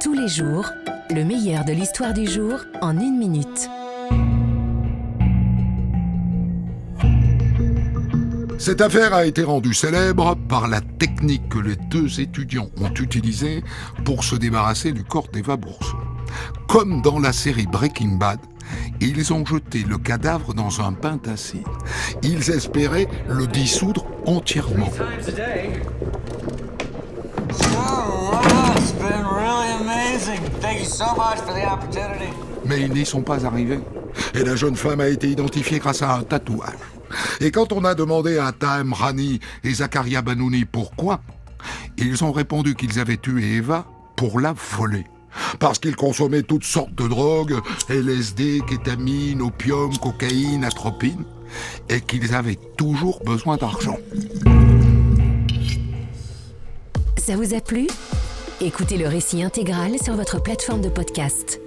Tous les jours, le meilleur de l'histoire du jour en une minute. Cette affaire a été rendue célèbre par la technique que les deux étudiants ont utilisée pour se débarrasser du corps d'Eva Bourseau. Comme dans la série Breaking Bad, ils ont jeté le cadavre dans un pain d'acide. Ils espéraient le dissoudre entièrement. Mais ils n'y sont pas arrivés. Et la jeune femme a été identifiée grâce à un tatouage. Et quand on a demandé à Taem Rani et Zakaria Banouni pourquoi, ils ont répondu qu'ils avaient tué Eva pour la voler. Parce qu'ils consommaient toutes sortes de drogues, LSD, kétamine, opium, cocaïne, atropine, et qu'ils avaient toujours besoin d'argent. Ça vous a plu? Écoutez le récit intégral sur votre plateforme de podcast.